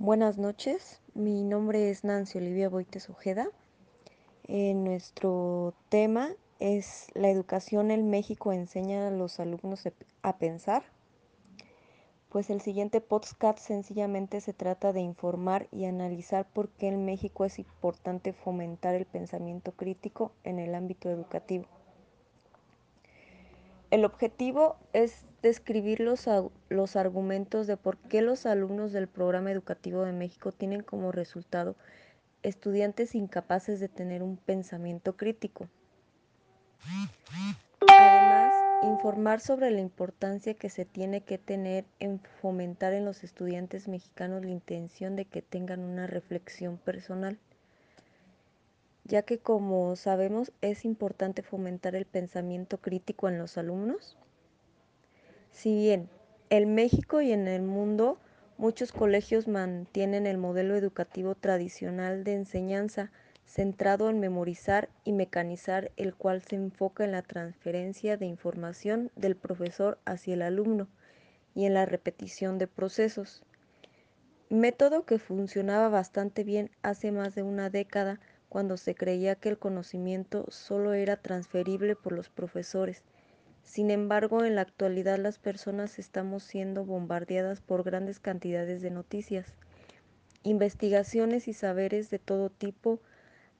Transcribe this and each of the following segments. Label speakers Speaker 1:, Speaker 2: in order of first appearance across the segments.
Speaker 1: Buenas noches, mi nombre es Nancy Olivia Boites Ojeda. Eh, nuestro tema es la educación en México enseña a los alumnos a pensar. Pues el siguiente podcast sencillamente se trata de informar y analizar por qué en México es importante fomentar el pensamiento crítico en el ámbito educativo. El objetivo es describir los, los, argumentos de por qué los alumnos del programa educativo de México tienen como resultado estudiantes incapaces de tener un pensamiento crítico. Además, informar sobre la importancia que se tiene que tener en fomentar en los estudiantes mexicanos la intención de que tengan una reflexión personal ya que como sabemos es importante fomentar el pensamiento crítico en los alumnos. Si bien en México y en el mundo muchos colegios mantienen el modelo educativo tradicional de enseñanza centrado en memorizar y mecanizar, el cual se enfoca en la transferencia de información del profesor hacia el alumno y en la repetición de procesos. Método que funcionaba bastante bien hace más de una década cuando se creía que el conocimiento solo era transferible por los profesores. Sin embargo, en la actualidad las personas estamos siendo bombardeadas por grandes cantidades de noticias, investigaciones y saberes de todo tipo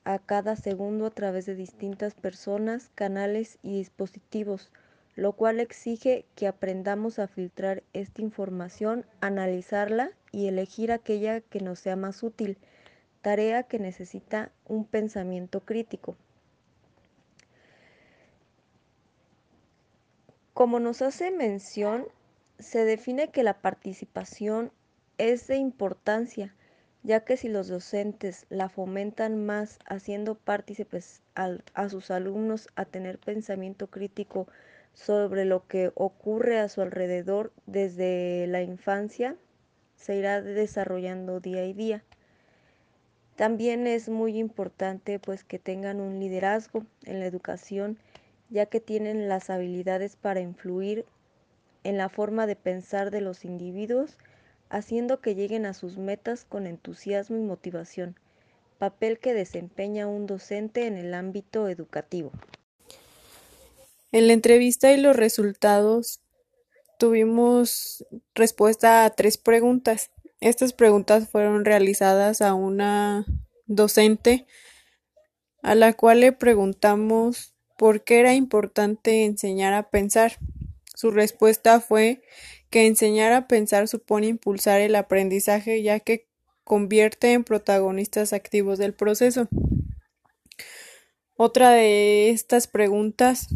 Speaker 1: a cada segundo a través de distintas personas, canales y dispositivos, lo cual exige que aprendamos a filtrar esta información, analizarla y elegir aquella que nos sea más útil tarea que necesita un pensamiento crítico. Como nos hace mención, se define que la participación es de importancia, ya que si los docentes la fomentan más haciendo partícipes a sus alumnos a tener pensamiento crítico sobre lo que ocurre a su alrededor desde la infancia, se irá desarrollando día a día. También es muy importante pues que tengan un liderazgo en la educación, ya que tienen las habilidades para influir en la forma de pensar de los individuos, haciendo que lleguen a sus metas con entusiasmo y motivación, papel que desempeña un docente en el ámbito educativo.
Speaker 2: En la entrevista y los resultados tuvimos respuesta a tres preguntas. Estas preguntas fueron realizadas a una docente a la cual le preguntamos por qué era importante enseñar a pensar. Su respuesta fue que enseñar a pensar supone impulsar el aprendizaje ya que convierte en protagonistas activos del proceso. Otra de estas preguntas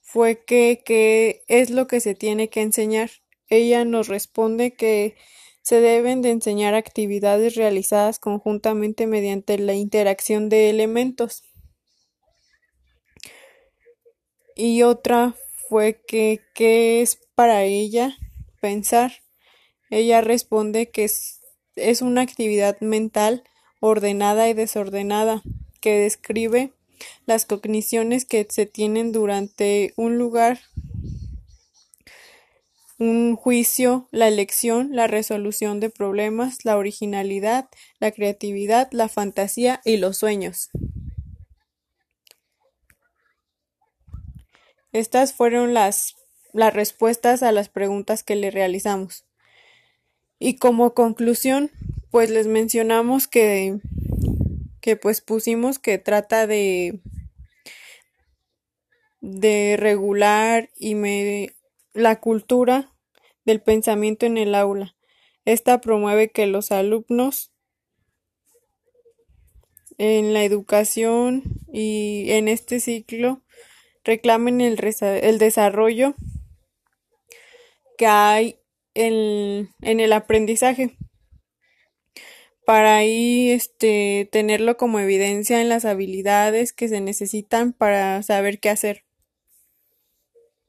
Speaker 2: fue que qué es lo que se tiene que enseñar. Ella nos responde que se deben de enseñar actividades realizadas conjuntamente mediante la interacción de elementos. Y otra fue que qué es para ella pensar. Ella responde que es, es una actividad mental ordenada y desordenada que describe las cogniciones que se tienen durante un lugar un juicio, la elección, la resolución de problemas, la originalidad, la creatividad, la fantasía y los sueños. Estas fueron las, las respuestas a las preguntas que le realizamos. Y como conclusión, pues les mencionamos que, que pues pusimos que trata de, de regular y me, la cultura del pensamiento en el aula. Esta promueve que los alumnos en la educación y en este ciclo reclamen el, desarrollo que hay en, en, el aprendizaje para ahí este tenerlo como evidencia en las habilidades que se necesitan para saber qué hacer.